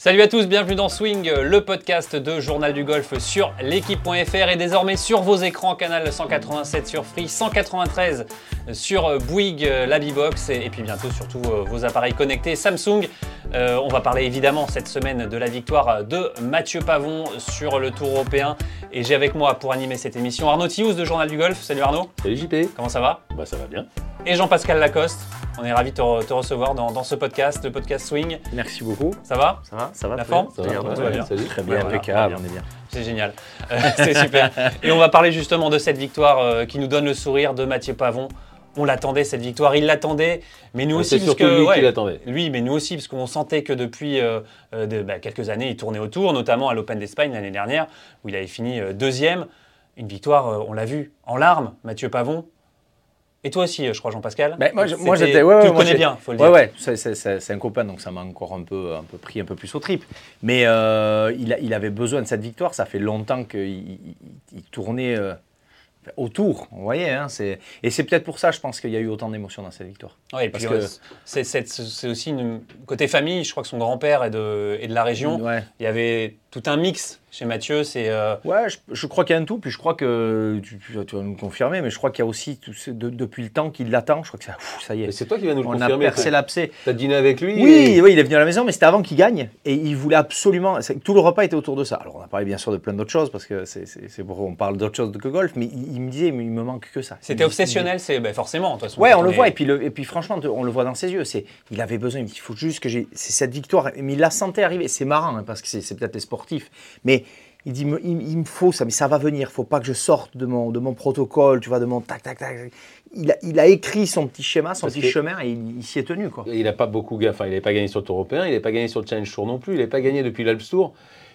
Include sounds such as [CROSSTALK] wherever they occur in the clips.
Salut à tous, bienvenue dans Swing, le podcast de Journal du Golf sur l'équipe.fr et désormais sur vos écrans, canal 187 sur Free, 193 sur Bouygues, la B-Box et puis bientôt surtout vos appareils connectés Samsung. Euh, on va parler évidemment cette semaine de la victoire de Mathieu Pavon sur le Tour européen et j'ai avec moi pour animer cette émission Arnaud Thious de Journal du Golf. Salut Arnaud. Salut JP. Comment ça va? Bah ça va bien. Et Jean-Pascal Lacoste. On est ravi de te, recevoir dans, ce podcast, le podcast Swing. Merci beaucoup. Ça va? Ça va, ça va. La forme? Ça va, tout va bien. Salut. Très bien, impeccable, on est bien. C'est génial. Euh, [LAUGHS] c'est super. Et on va parler justement de cette victoire euh, qui nous donne le sourire de Mathieu Pavon. On l'attendait cette victoire, il l'attendait, mais nous aussi C'est parce surtout que lui ouais, qui l'attendait. lui, mais nous aussi parce qu'on sentait que depuis euh, euh, de- bah, quelques années, il tournait autour, notamment à l'Open d'Espagne l'année dernière où il avait fini euh, deuxième. Une victoire, euh, on l'a vu, en larmes, Mathieu Pavon. Et toi aussi, je crois, Jean-Pascal. Moi, je- moi, j'étais. Ouais, ouais, tu le connais bien, faut le Ouais, dire. ouais, c'est- c'est c'est- c'est un copain, donc ça m'a encore un peu, un peu pris un peu plus au trip. Mais euh, il, a- il avait besoin de cette victoire. Ça fait longtemps qu'il il- il tournait euh, autour. Vous voyez, hein, c'est- et c'est peut-être pour ça, je pense qu'il y a eu autant d'émotions dans cette victoire. Et Parce que- c'est- c'est c'est aussi une, côté famille. Je crois que son grand-père est de, est de la région. Ouais. Il y avait tout un mix chez Mathieu. C'est euh, Ouais, je, je crois qu'il y a un tout, puis je crois que tu, vas nous confirmer, mais je crois qu'il y a aussi tout ce- de- depuis le temps qu'il l'attend. Je crois que ça, ouf, ça y Mais est. c'est toi qui vas nous le On a confirmer. percé l'abcès. T'as dîné avec lui Oui, et- oui, il est venu à la maison, mais c'était avant qu'il gagne. Et il voulait absolument. Tout le repas était autour de ça. Alors, on a parlé bien sûr de plein d'autres choses, parce que c'est pour on parle d'autres choses que golf, mais il, il me disait, mais il me manque que ça. C'était obsessionnel, c'est ben, forcément. de toute façon, Ouais, on le voit. Et puis, le- et puis franchement, on le voit dans ses yeux. C'est, il avait besoin, il me dit, il faut juste que j'ai. C'est cette victoire. Mais il la sentait arriver. C'est marrant, hein, parce que c'est, peut-être les Mais il dit, il, me faut ça, mais ça va venir. Il faut pas que je sorte de mon, de mon protocole, tu vois, de mon tac, tac, tac. Il a, il a écrit son petit schéma, son Parce petit chemin, et il, il s'y est tenu, quoi. Il n'a pas beaucoup gagné. Enfin, il n'avait pas gagné sur le Tour européen, il n'avait pas gagné sur le Challenge Tour non plus, il n'avait pas gagné depuis l'Alps Tour.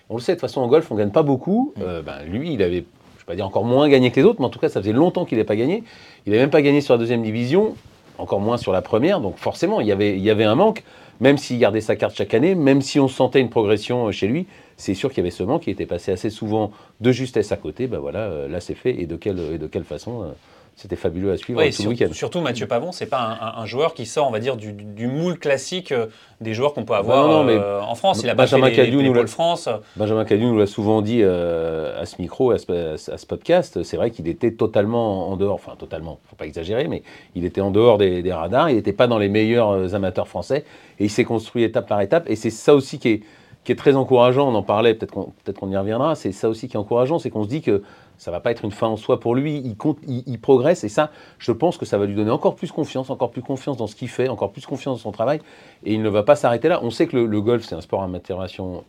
On le sait, de toute façon, en golf, on ne gagne pas beaucoup. Euh, ben, lui, il avait, je ne vais pas dire encore moins gagné que les autres, mais en tout cas, ça faisait longtemps qu'il n'avait pas gagné. Il n'avait même pas gagné sur la deuxième division, encore moins sur la première. Donc, forcément, il y avait, il y avait un manque. Même s'il gardait sa carte chaque année, même si on sentait une progression euh, chez lui, c'est sûr qu'il y avait ce manque qui était passé assez souvent de justesse à côté. Ben voilà, euh, là, c'est fait. Et de quelle, et de quelle façon euh, C'était fabuleux à suivre Ouais, tout sur- le week-end. surtout Mathieu Pavon, c'est pas un, joueur qui sort, on va dire, du, moule classique euh, des joueurs qu'on peut avoir non, non, mais euh, en France. Il a pas fait Benjamin les, les nous France. Benjamin Cadieux nous l'a souvent dit euh, à ce micro, à ce, à ce podcast. C'est vrai qu'il était totalement en dehors, enfin totalement, faut pas exagérer, mais il était en dehors des, des radars. Il n'était pas dans les meilleurs amateurs français et il s'est construit étape par étape. Et c'est ça aussi qui est, qui est très encourageant. On en parlait, peut-être qu'on peut qu'on y reviendra. C'est ça aussi qui est encourageant, c'est qu'on se dit que ça va pas être une fin en soi pour lui. Il, compte, il, il progresse et ça, je pense que ça va lui donner encore plus confiance, encore plus confiance dans ce qu'il fait, encore plus confiance dans son travail. Et il ne va pas s'arrêter là. On sait que le, le golf, c'est un sport à maturation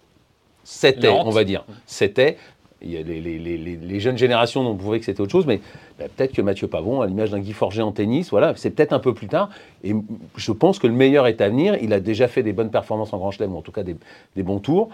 c'était, on va dire, c'était. Les- les jeunes générations ont prouvé que c'était autre chose, mais bah, peut-être que Mathieu Pavon, à l'image d'un Guy Forger en tennis, voilà, c'est peut-être un peu plus tard. Et je pense que le meilleur est à venir. Il a déjà fait des bonnes performances en Grand Chelem, ou en tout cas des, des bons tours.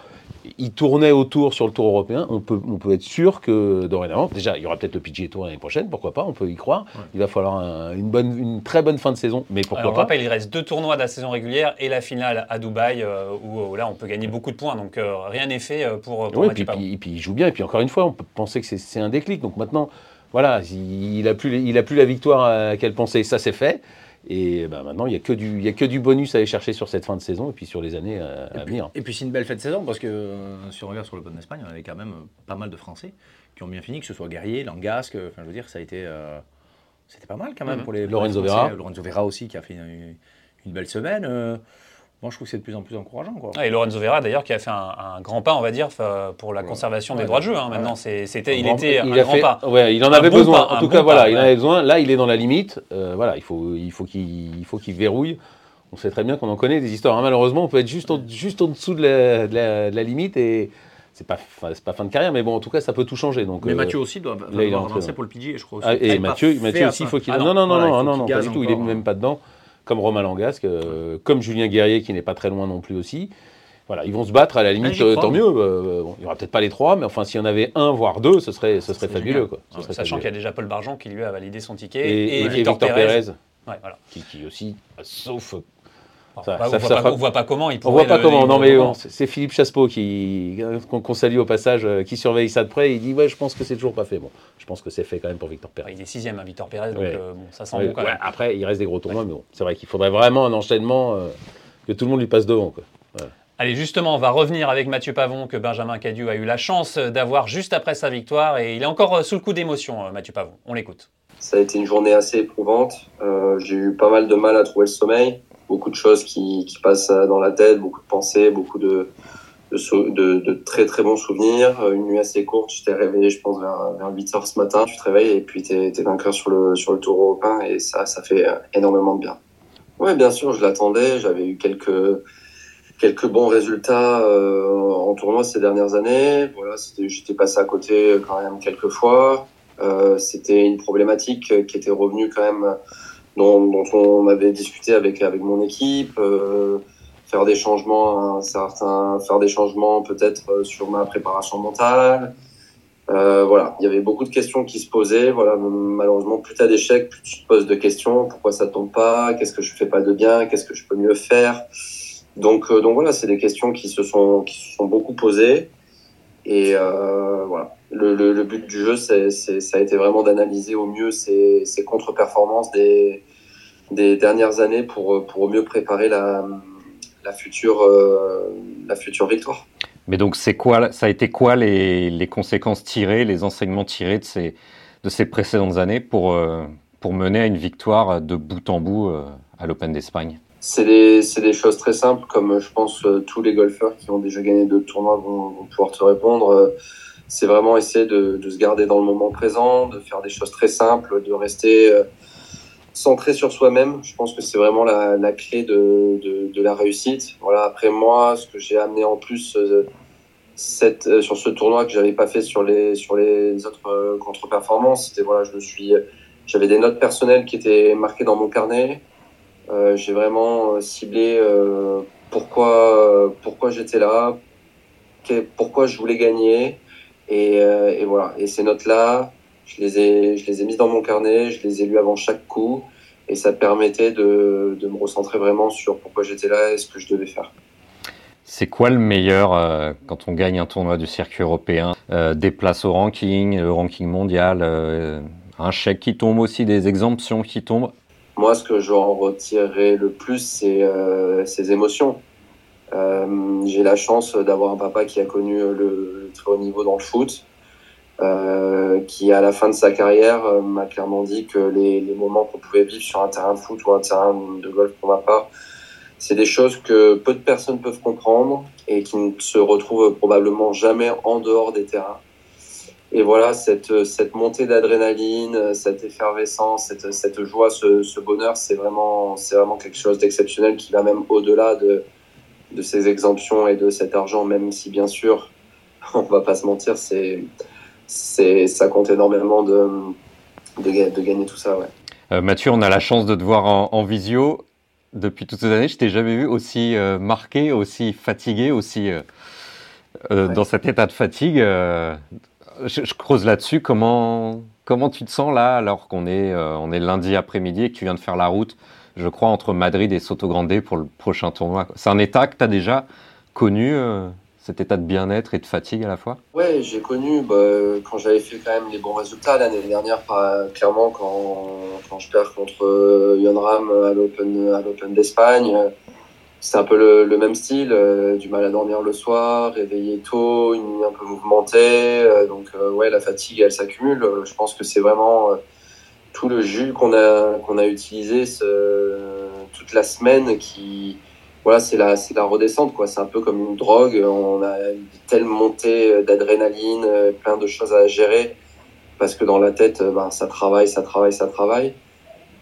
Il tournait autour sur le Tour européen. On peut, on peut être sûr que dorénavant, déjà, il y aura peut-être le PGA Tour l'année prochaine, pourquoi pas, on peut y croire. Il va falloir un- une, bonne, une très bonne fin de saison, mais pourquoi Alors, on pas. rappelle, il reste deux tournois de la saison régulière et la finale à Dubaï, euh, où, euh, là on peut gagner beaucoup de points. Donc euh, rien n'est fait pour, pour Mathieu puis, Pavon. puis, puis il joue bien. Et puis encore une fois, on peut penser que c'est un déclic. Donc maintenant, voilà, il il a plus, il a plus la victoire à laquelle penser. Ça, c'est fait. Et ben, maintenant, il n'y a, que du- y a que du bonus à aller chercher sur cette fin de saison et puis sur les années euh, à venir. Et puis c'est une belle fête de saison parce que euh, si on regarde sur le Bon d'Espagne, on avait quand même euh, pas mal de Français qui ont bien fini, que ce soit Guerrier, Langasque, enfin je veux dire, ça a été. euh, c'était pas mal quand même Mhm. pour les. Lorenzo. Vera. Lorenzo Vera aussi qui a fait une, une belle semaine. euh, moi je trouve que c'est de plus en plus encourageant. Quoi. Ah, et Lorenzo Vera d'ailleurs qui a fait un, un grand pas, on va dire, fa- pour la conservation des Ouais, droits de jeu. hein. ouais. Maintenant, c'est- c'était, il était un a grand fait- pas. ouais, il en Un avait bon besoin. pas, en tout bon cas, voilà, il en avait besoin. Là, il est dans la limite. Euh, voilà, il faut, il faut qu'il, il faut qu'il verrouille. On sait très bien qu'on en connaît des histoires. hein. Malheureusement, on peut être juste, en, juste en dessous de la, de la- de la limite et c'est pas, pas fin de carrière, mais bon, en tout cas, ça peut tout changer. Donc, Mais euh, Mathieu aussi doit, pour le PGA, je crois. Aussi. Ah, et Mathieu, aussi, il faut qu'il. Ah non, non, non, voilà, il non, non, pas du tout. Il est même pas dedans. Comme Romain Langasque, euh, comme Julien Guerrier qui n'est pas très loin non plus aussi. Voilà, ils vont se battre à la limite, j'y euh, tant mieux. euh, bon, il n'y aura peut-être pas les trois, mais enfin, s'il y en avait un, voire deux, ce serait, ce serait fabuleux. Quoi. Ce Ouais, serait Sachant qu'il y a déjà Paul Bargeon qui lui a validé son ticket Et, et, et Victor, Pérez. Pérez, Ouais, voilà. qui, qui aussi, sauf. Enfin, Ça- bah, ça- on, voit on voit pas comment il On voit pas le- comment, non mais comment. bon, c'est Philippe Chaspeau qui qu'on qu'on salue au passage, euh, qui surveille ça de près. Il dit ouais, je pense que c'est toujours pas fait. Bon, je pense que c'est fait quand même pour Victor Pérez. Ouais, il est sixième, hein, Victor Pérez, donc Ouais. euh, bon, ça sent Ouais, bon quand ouais, même. après, il reste des gros tournois, mais bon, c'est vrai qu'il faudrait vraiment un enchaînement euh, que tout le monde lui passe devant. Quoi. Allez, justement, on va revenir avec Mathieu Pavon, que Benjamin Cadieu a eu la chance d'avoir juste après sa victoire. Et il est encore euh, sous le coup d'émotion, euh, Mathieu Pavon. On l'écoute. Ça a été une journée assez éprouvante. Euh, j'ai eu pas mal de mal à trouver le sommeil. Beaucoup de choses qui, qui, passent dans la tête, beaucoup de pensées, beaucoup de, de, très très bons souvenirs. Une nuit assez courte, je t'ai réveillé, je pense, vers, vers 8 heures ce matin. Tu te réveilles et puis tu es, vainqueur sur le, sur le Tour européen et ça, ça fait énormément de bien. Oui, bien sûr, je l'attendais. J'avais eu quelques quelques bons résultats euh, en tournoi ces dernières années. Voilà, j'étais passé à côté quand même quelques fois. Euh, c'était une problématique qui était revenue quand même, dont, on avait discuté avec avec mon équipe. Euh, faire des changements, un certain, faire des changements peut-être sur ma préparation mentale. Euh, voilà, il y avait beaucoup de questions qui se posaient. Voilà, malheureusement, plus tu as d'échecs, plus tu te poses de questions. Pourquoi ça tombe pas? Qu'est-ce que je fais pas de bien? Qu'est-ce que je peux mieux faire? Donc, euh, donc voilà, c'est des questions qui se sont, qui sont beaucoup posées. Et euh, voilà, le, le, le, but du jeu, c'est, ça a été vraiment d'analyser au mieux ces, ces contre-performances des, des dernières années pour, pour mieux préparer la, la, future, euh, la future victoire. Mais donc, c'est quoi, ça a été quoi les, les, conséquences tirées, les enseignements tirés de ces, de ces précédentes années pour, euh, pour mener à une victoire de bout en bout euh, à l'Open d'Espagne? C'est des, des, choses très simples, comme je pense euh, tous les golfeurs qui ont déjà gagné deux tournois vont, vont pouvoir te répondre. Euh, c'est vraiment essayer de, de, se garder dans le moment présent, de faire des choses très simples, de rester euh, centré sur soi-même. Je pense que c'est vraiment la, clé de, de, la réussite. Voilà. Après moi, ce que j'ai amené en plus cette, sur ce tournoi que j'avais pas fait sur les sur les autres contre-performances, c'était voilà, je me suis, j'avais des notes personnelles qui étaient marquées dans mon carnet. Euh, j'ai vraiment euh, ciblé euh, pourquoi, pourquoi j'étais là, pourquoi je voulais gagner. Et, et voilà. Et ces notes-là, je les, ai, je les ai mises dans mon carnet, je les ai lues avant chaque coup. Et ça permettait de, de me recentrer vraiment sur pourquoi j'étais là et ce que je devais faire. C'est quoi le meilleur euh, quand on gagne un tournoi du circuit européen euh, Des places au ranking, le ranking mondial, euh, un chèque qui tombe aussi, des exemptions qui tombent? Moi, ce que j'en retirerai le plus, c'est ces émotions. J'ai la chance d'avoir un papa qui a connu le, le, très haut niveau dans le foot, euh, qui à la fin de sa carrière euh, m'a clairement dit que les, moments qu'on pouvait vivre sur un terrain de foot ou un terrain de golf pour ma part, c'est des choses que peu de personnes peuvent comprendre et qui ne se retrouvent probablement jamais en dehors des terrains. Et voilà, cette, montée d'adrénaline, cette effervescence, cette, joie, ce, ce bonheur, c'est vraiment, vraiment quelque chose d'exceptionnel qui va même au-delà de, de ces exemptions et de cet argent, même si bien sûr, [LAUGHS] on va pas se mentir, c'est, ça compte énormément de, de, de gagner tout ça. Ouais. Euh, Mathieu, on a la chance de te voir en, en visio depuis toutes ces années. Je t'ai jamais vu aussi euh, marqué, aussi fatigué, aussi euh, ouais. dans cet état de fatigue. Je, je creuse là-dessus. Comment, comment tu te sens là, alors qu'on est, on est lundi après-midi et que tu viens de faire la route, je crois, entre Madrid et Soto Grande pour le prochain tournoi C'est un état que tu as déjà connu, cet état de bien-être et de fatigue à la fois? Ouais, j'ai connu bah, quand j'avais fait quand même les bons résultats l'année dernière, pas, clairement, quand, quand je perds contre Yon Ram à l'Open d'Espagne c'est un peu le, même style, euh, du mal à dormir le soir, réveillé tôt, une nuit un peu mouvementée. Euh, donc euh, ouais, la fatigue, elle s'accumule. Je pense que c'est vraiment tout le jus qu'on a qu'on a utilisé toute la semaine qui voilà, c'est la c'est la redescente quoi. C'est un peu comme une drogue. On a une telle montée d'adrénaline, plein de choses à gérer parce que dans la tête, ben, ça travaille, ça travaille, ça travaille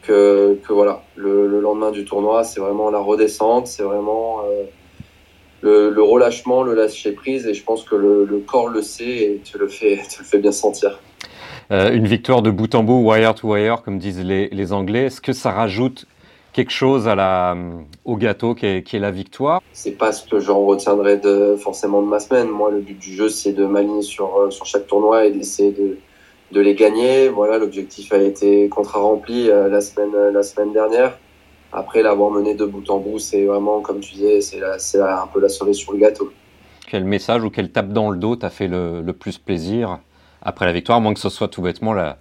que, que voilà, le, le, lendemain du tournoi, c'est vraiment la redescente, c'est vraiment euh, le, relâchement, le lâcher prise, et je pense que le, corps le sait et te le fait, [LAUGHS] te le fait bien sentir. Euh, une victoire de bout en bout, wire to wire, comme disent les, les Anglais, est-ce que ça rajoute quelque chose à la, au gâteau qui est, qui est la victoire C'est pas ce que j'en retiendrai de, forcément de ma semaine. Moi, le but du jeu, c'est de m'aligner sur, sur chaque tournoi et d'essayer de, de les gagner. Voilà, l'objectif a été contrat rempli euh, la semaine la semaine dernière. Après l'avoir mené de bout en bout, c'est vraiment, comme tu disais, c'est un peu la cerise sur le gâteau. Quel message ou quelle tape dans le dos t'a fait le, le, plus plaisir après la victoire, moins que ce soit tout bêtement la,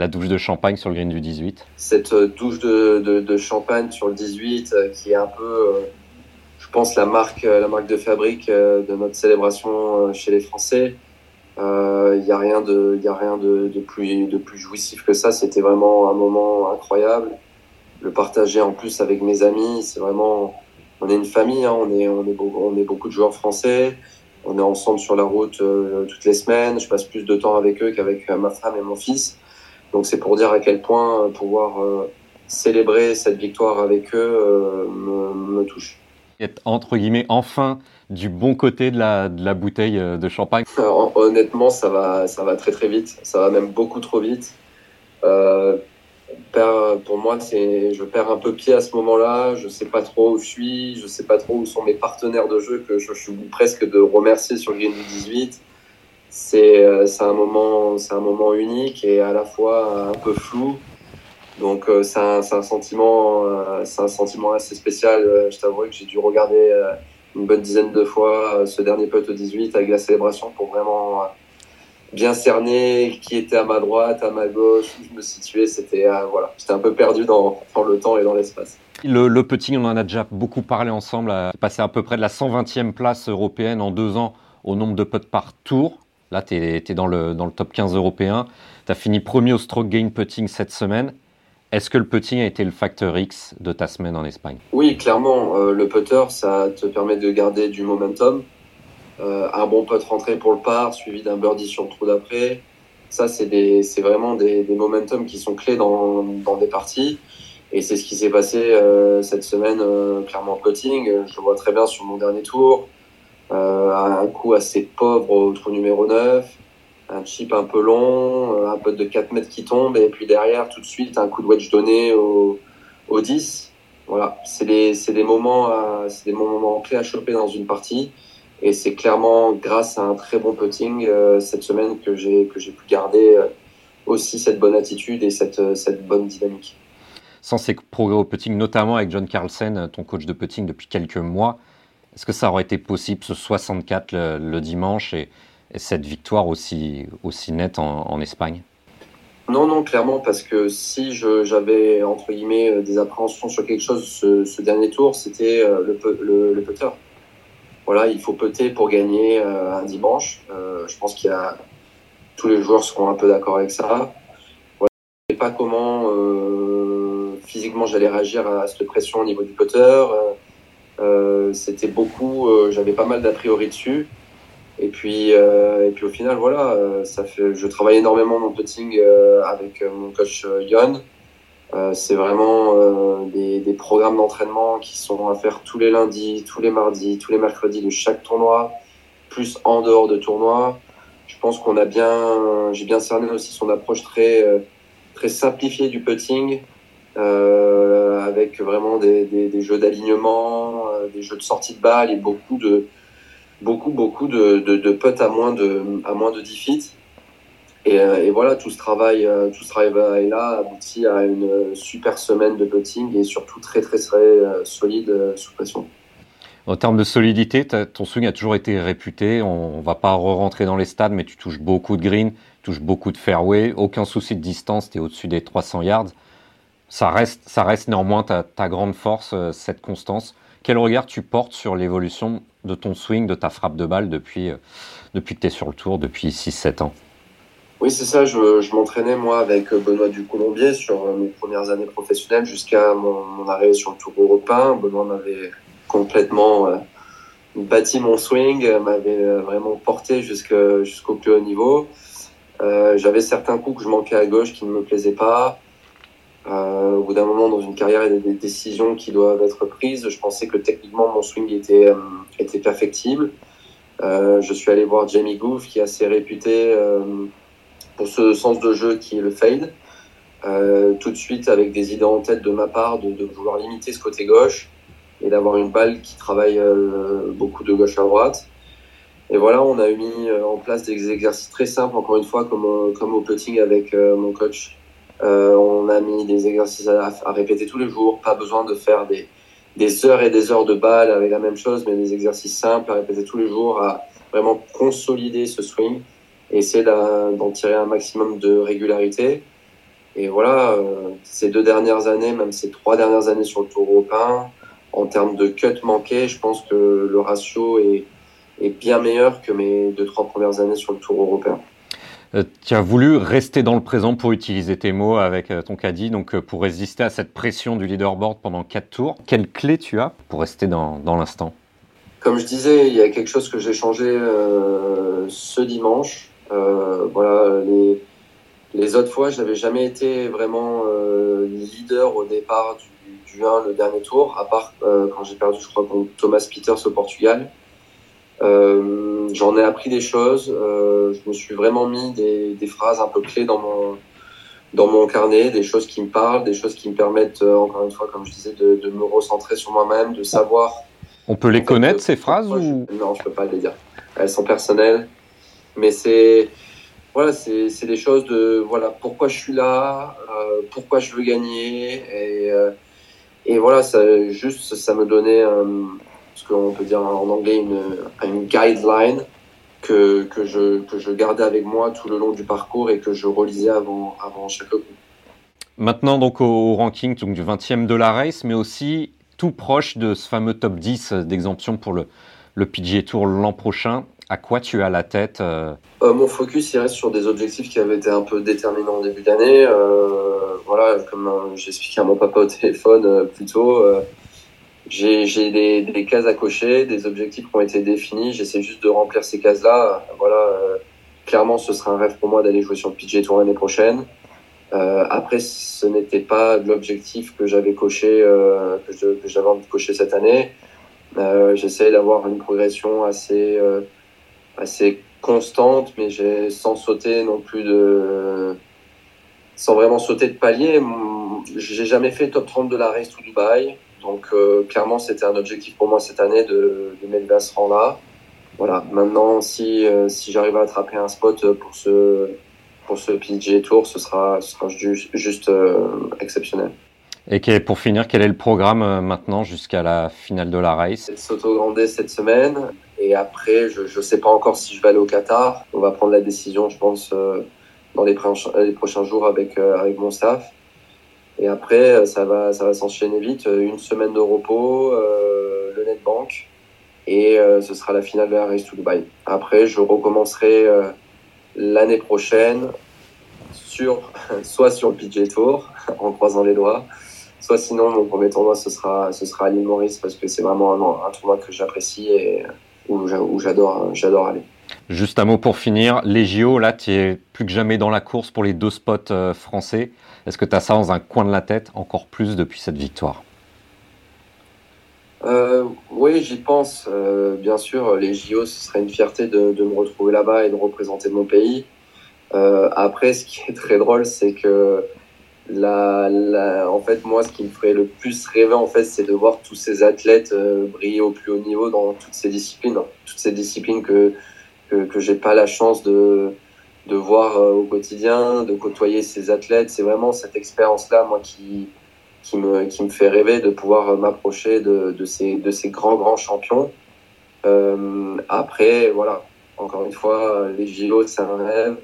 la douche de champagne sur le green du 18 Cette douche de, champagne sur le 18 euh, qui est un peu... Euh, je pense, la marque, la marque de fabrique de notre célébration chez les Français. Il n'y a rien, de, a rien de, plus, de plus jouissif que ça. C'était vraiment un moment incroyable. Le partager en plus avec mes amis, c'est vraiment. On est une famille, hein. on, est, on, est, on est beaucoup de joueurs français. On est ensemble sur la route toutes les semaines. Je passe plus de temps avec eux qu'avec ma femme et mon fils. Donc c'est pour dire à quel point pouvoir célébrer cette victoire avec eux euh, me, touche. Être entre guillemets enfin du bon côté de la, de la bouteille euh, de champagne Honnêtement, ça va, ça va très très vite. Ça va même beaucoup trop vite. Euh, pour moi, c'est, je perds un peu pied à ce moment-là. Je sais pas trop où je suis. Je sais pas trop où sont mes partenaires de jeu que je, suis presque de remercier sur Green 18. C'est, c'est un moment, c'est un moment unique et à la fois un peu flou. Donc euh, c'est un, un, sentiment, euh, c'est un sentiment assez spécial. Euh, je t'avoue que j'ai dû regarder une bonne dizaine de fois ce dernier putt au 18 avec la célébration pour vraiment bien cerner qui était à ma droite, à ma gauche, où je me situais. C'était voilà, j'étais un peu perdu dans, dans le temps et dans l'espace. Le, le putting, on en a déjà beaucoup parlé ensemble, a passé à peu près de la 120e place européenne en deux ans au nombre de putts par tour. Là, tu es, dans, le, dans le top 15 européen. Tu as fini premier au stroke gain putting cette semaine. Est-ce que le putting a été le facteur X de ta semaine en Espagne? Oui, clairement. Euh, le putter, ça te permet de garder du momentum. Euh, un bon putt rentré pour le par, suivi d'un birdie sur le trou d'après. Ça, c'est vraiment des, des momentum qui sont clés dans, dans des parties. Et c'est ce qui s'est passé euh, cette semaine, clairement putting. Je le vois très bien sur mon dernier tour. Euh, un coup assez pauvre au trou numéro 9 un chip un peu long, euh, un putt de 4 mètres qui tombe, et puis derrière, tout de suite, un coup de wedge donné au, au 10. Voilà, c'est des, des, moments des moments clés à choper dans une partie. Et c'est clairement grâce à un très bon putting euh, cette semaine que j'ai pu garder aussi cette bonne attitude et cette, cette bonne dynamique. Sans ces progrès au putting, notamment avec John Carlsen, ton coach de putting depuis quelques mois, est-ce que ça aurait été possible ce 64 le, dimanche et, cette victoire aussi, aussi nette en, Espagne? Non, non, clairement, parce que si j'avais, entre guillemets, euh, des appréhensions sur quelque chose ce, dernier tour, c'était euh, le, le, putter. Voilà, il faut putter pour gagner euh, un dimanche. je pense qu'il y a tous les joueurs seront un peu d'accord avec ça. Je ne sais pas comment physiquement j'allais réagir à cette pression au niveau du putter. C'était beaucoup, j'avais pas mal d'a priori dessus. Et puis, euh, et puis au final, voilà, euh, ça fait, je travaille énormément mon putting euh, avec mon coach Yon. c'est vraiment des, des, programmes d'entraînement qui sont à faire tous les lundis, tous les mardis, tous les mercredis de chaque tournoi, plus en dehors de tournoi. Je pense qu'on a bien, j'ai bien cerné aussi son approche très, très simplifiée du putting, avec vraiment des, jeux d'alignement, des jeux de sortie de balle et beaucoup de, beaucoup, beaucoup de, putts à moins de, à moins de 10 feet. Et, euh, et, voilà, tout ce travail, euh, tout ce travail-là aboutit à une super semaine de putting et surtout très, très, très euh, solide sous pression. En termes de solidité, ton swing a toujours été réputé. On, ne va pas re-rentrer dans les stades, mais tu touches beaucoup de green, tu touches beaucoup de fairway, aucun souci de distance, tu es au-dessus des 300 yards. Ça reste, ça reste néanmoins ta, grande force, cette constance. Quel regard tu portes sur l'évolution de ton swing, de ta frappe de balle depuis, euh, depuis que tu es sur le tour, depuis 6-7 ans? Oui, c'est ça. Je, m'entraînais, moi, avec Benoît Ducoulombier sur euh, mes premières années professionnelles jusqu'à mon, arrivée sur le tour européen. Benoît m'avait complètement euh, bâti mon swing, m'avait vraiment porté jusqu'au plus haut niveau. J'avais certains coups que je manquais à gauche qui ne me plaisaient pas. Euh, au bout d'un moment, dans une carrière, il y a des décisions qui doivent être prises. Je pensais que techniquement, mon swing était, euh, était perfectible. Euh, je suis allé voir Jamie Goof, qui est assez réputé euh, pour ce sens de jeu qui est le fade. Euh, tout de suite, avec des idées en tête de ma part, de, de vouloir limiter ce côté gauche et d'avoir une balle qui travaille beaucoup de gauche à droite. Et voilà, on a mis en place des exercices très simples, encore une fois, comme, comme au putting avec mon coach euh, on a mis des exercices à, répéter tous les jours, pas besoin de faire des, des heures et des heures de balle avec la même chose, mais des exercices simples à répéter tous les jours, à vraiment consolider ce swing et essayer d'en tirer un maximum de régularité. Et voilà, euh, ces deux dernières années, même ces trois dernières années sur le Tour européen, en termes de cut manqué, je pense que le ratio est, est bien meilleur que mes deux, trois premières années sur le tour européen. Euh, tu as voulu rester dans le présent pour utiliser tes mots avec euh, ton caddie, donc euh, pour résister à cette pression du leaderboard pendant quatre tours. Quelle clé tu as pour rester dans, l'instant? Comme je disais, il y a quelque chose que j'ai changé ce dimanche. voilà, les, les, autres fois, je n'avais jamais été vraiment leader au départ du, du 1, le dernier tour, à part quand j'ai perdu, je crois, contre Thomas Peters au Portugal. Euh, j'en ai appris des choses. Euh, je me suis vraiment mis des, des, phrases un peu clés dans mon dans mon carnet, des choses qui me parlent, des choses qui me permettent, euh, encore une fois, comme je disais, de, de me recentrer sur moi-même, de savoir. On peut les connaître ces phrases ou? Non, je peux pas les dire. Elles sont personnelles, mais c'est voilà, c'est des choses de voilà pourquoi je suis là, euh, pourquoi je veux gagner et et voilà, ça juste ça me donnait un ce qu'on peut dire en anglais une, une guideline que, que, je, que je gardais avec moi tout le long du parcours et que je relisais avant, avant chaque coup. Maintenant donc au, ranking donc, du 20e de la race, mais aussi tout proche de ce fameux top 10 d'exemption pour le, le PGA Tour l'an prochain. À quoi tu as la tête euh? Euh, Mon focus il reste sur des objectifs qui avaient été un peu déterminants au début d'année. Euh, voilà, comme j'expliquais à mon papa au téléphone plus tôt, j'ai des, des, cases à cocher, des objectifs qui ont été définis. J'essaie juste de remplir ces cases-là. Voilà, euh, clairement, ce sera un rêve pour moi d'aller jouer sur le PGA Tour l'année prochaine. Euh, après, ce n'était pas l'objectif que j'avais coché, euh, que j'avais envie de cocher cette année. Euh, J'essaie d'avoir une progression assez, euh, assez constante, mais j'ai sans sauter non plus de, sans vraiment sauter de palier. J'ai jamais fait top 30 de la race to Dubaï. Donc euh, clairement, c'était un objectif pour moi cette année de, de m'élever à ce rang-là. Voilà. Maintenant, si, euh, si j'arrive à attraper un spot pour ce, pour ce PGA Tour, ce sera, ce sera juste, juste euh, exceptionnel. Et pour finir, quel est le programme maintenant jusqu'à la finale de la race? Soto Grande cette semaine. Et après, je ne sais pas encore si je vais aller au Qatar. On va prendre la décision, je pense, dans les, les prochains jours avec, avec mon staff. Et après, euh, ça va, ça va s'enchaîner vite. Euh, une semaine de repos, euh, le netbank, et ce sera la finale de la Race to Dubai. Après, je recommencerai l'année prochaine sur, [LAUGHS] soit sur le PJ Tour, [LAUGHS] en croisant les doigts, soit sinon, mon premier tournoi, ce sera, ce sera à l'île Maurice, parce que c'est vraiment un, un, tournoi que j'apprécie et où j'adore, j'adore aller. Juste un mot pour finir. Les JO, là, tu es plus que jamais dans la course pour les deux spots français. Est-ce que tu as ça dans un coin de la tête encore plus depuis cette victoire? Euh, Oui, j'y pense. Euh, bien sûr, les JO, ce serait une fierté de, me retrouver là-bas et de représenter mon pays. Euh, après, ce qui est très drôle, c'est que en fait, moi, ce qui me ferait le plus rêver, en fait, c'est de voir tous ces athlètes briller au plus haut niveau dans toutes ces disciplines, toutes ces disciplines que que, que j'ai pas la chance de de voir euh, au quotidien, de côtoyer ces athlètes. C'est vraiment cette expérience-là, moi, qui, qui, me, qui me fait rêver de pouvoir m'approcher de, de, ces, de ces grands, grands champions. Euh, après, voilà, encore une fois, les JO, c'est un rêve.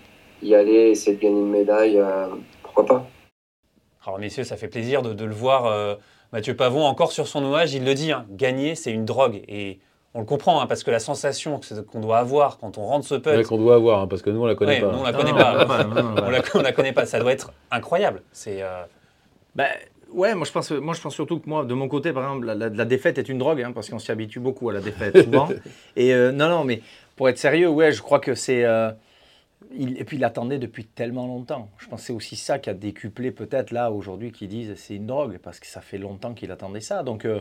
Y aller, essayer de gagner une médaille, euh, pourquoi pas Alors, messieurs, ça fait plaisir de, de le voir. Euh, Mathieu Pavon, encore sur son nuage, il le dit, hein, gagner, c'est une drogue. On le comprend, hein, parce que la sensation qu'on doit avoir quand on rentre ce putt. Ouais, qu'on doit avoir, hein, parce que nous, on la connaît Ouais, pas. nous, on la connaît pas. [LAUGHS] on, la, on la connaît pas. Ça doit être incroyable. C'est. euh, Ben, ouais, moi je, pense, moi je pense surtout que moi, de mon côté, par exemple, la, la- la défaite est une drogue, hein, parce qu'on s'y habitue beaucoup à la défaite, [LAUGHS] souvent. et euh, non, non, mais pour être sérieux, ouais, je crois que c'est. euh, il- et puis il attendait depuis tellement longtemps. Je pense que c'est aussi ça qui a décuplé peut-être là aujourd'hui qui disent c'est une drogue, parce que ça fait longtemps qu'il attendait ça. Donc euh,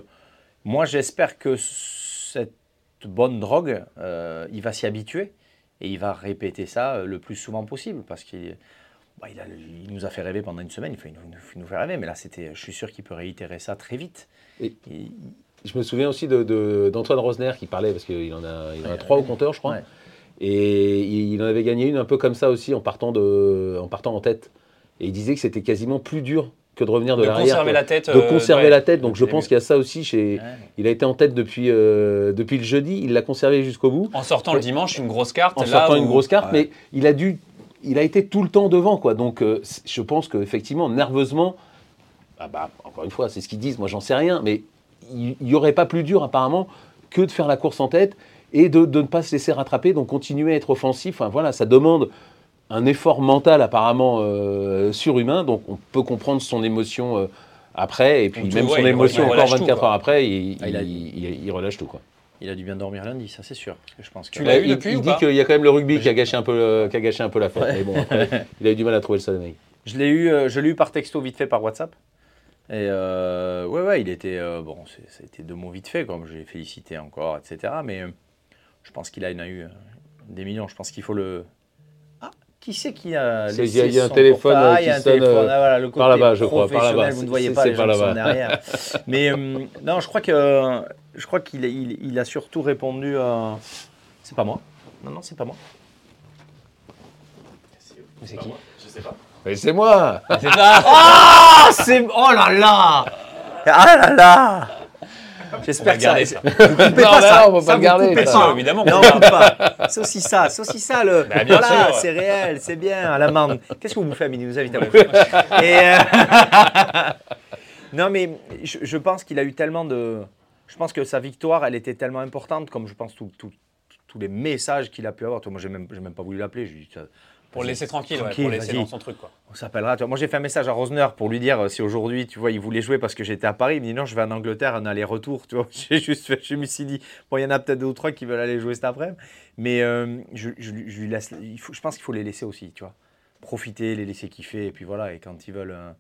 moi j'espère que cette bonne drogue, euh, il va s'y habituer et il va répéter ça euh, le plus souvent possible, parce qu'il bah, il, nous a fait rêver pendant une semaine, il, fait, il nous, il nous fait rêver, mais là, c'était, je suis sûr qu'il peut réitérer ça très vite. Et- Et- Je me souviens aussi de- de- d'Antoine Rosner qui parlait, parce qu'il en a, il en a trois au compteur, je crois. Ouais. Et il en avait gagné une un peu comme ça aussi, en partant, de, en, partant en tête. Et il disait que c'était quasiment plus dur que de revenir de, de l'arrière. conserver quoi. la tête. de euh, conserver ouais, la tête. Donc je pense qu'il y a ça aussi chez. Ouais. Il a été en tête depuis, euh, depuis le jeudi. Il l'a conservé jusqu'au bout. En sortant le dimanche, une grosse carte. En là sortant où- une grosse carte, mais il a dû. Il a été tout le temps devant, quoi. Donc euh, je pense qu'effectivement, nerveusement, ah bah, encore une fois, c'est ce qu'ils disent. Moi, j'en sais rien, mais il n'y aurait pas plus dur apparemment que de faire la course en tête et de, de ne pas se laisser rattraper, donc continuer à être offensif. Enfin, voilà, ça demande un effort mental apparemment euh, surhumain, donc on peut comprendre son émotion euh, après, et puis même ouais, son émotion il encore relâche tout, 24 quoi. heures après, il, Ah, il a- il- il- il relâche tout. Quoi. Il a dû bien dormir lundi, ça c'est sûr. Parce que je pense que Tu l'as eu il, depuis il ou dit qu'il y a quand même le rugby qui a gâché un peu, le- qui a gâché un peu la fête, mais bon, après, [LAUGHS] il a eu du mal à trouver le sommeil. Je l'ai eu, euh, je l'ai eu par texto vite fait par WhatsApp. Et euh, ouais, ouais, il était euh, bon, ça a été deux mots vite fait, comme j'ai félicité encore, etc. Mais euh, je pense qu'il a, il en a eu euh, des millions. Je pense qu'il faut le. Qui c'est qui a laissé il y a- il y a un téléphone, portable euh, Ah, il y a qui un sonne, téléphone. euh, Ah, voilà, le par là-bas, côté je crois, par là-bas. Vous ne voyez pas c'est les par gens qui sont derrière. [LAUGHS] Mais euh, non, je crois que je crois qu'il il, il a surtout répondu. à... C'est pas moi. Non, non, c'est pas moi. Mais c'est qui Mais c'est moi C'est ça [LAUGHS] Ah, c'est. Oh là là Ah là là J'espère que garder, ça. ça. Vous coupez Non, pas ça. non, on va Ça, pas le garder, ça. évidemment. Non, on coupe pas. C'est aussi ça. C'est aussi ça le. Bah, bien voilà, sûr. c'est réel, c'est bien. À l'amende. Qu'est-ce que vous bouffez à midi Vous invitez à bouffer. Et, euh, [LAUGHS] non, mais je, je pense qu'il a eu tellement de. Je pense que sa victoire, elle était tellement importante, comme je pense tous les messages qu'il a pu avoir. Toi, moi, j'ai même, j'ai même pas voulu l'appeler. Je lui ai dit, Pour le laisser tranquille, ouais, Tranquille, pour le laisser dans son truc. Quoi. on s'appellera. Moi, j'ai fait un message à Rosner pour lui dire euh, si aujourd'hui, tu vois, il voulait jouer parce que j'étais à Paris. Il me dit non, je vais en Angleterre, un aller-retour. Tu vois, [LAUGHS] j'ai juste fait, je me suis dit, bon, il y en a peut-être deux ou trois qui veulent aller jouer cet après-midi. Mais euh, je, je lui- je lui laisse. Il faut, je pense qu'il faut les laisser aussi, tu vois. Profiter, les laisser kiffer. Et puis voilà, et quand ils veulent. euh,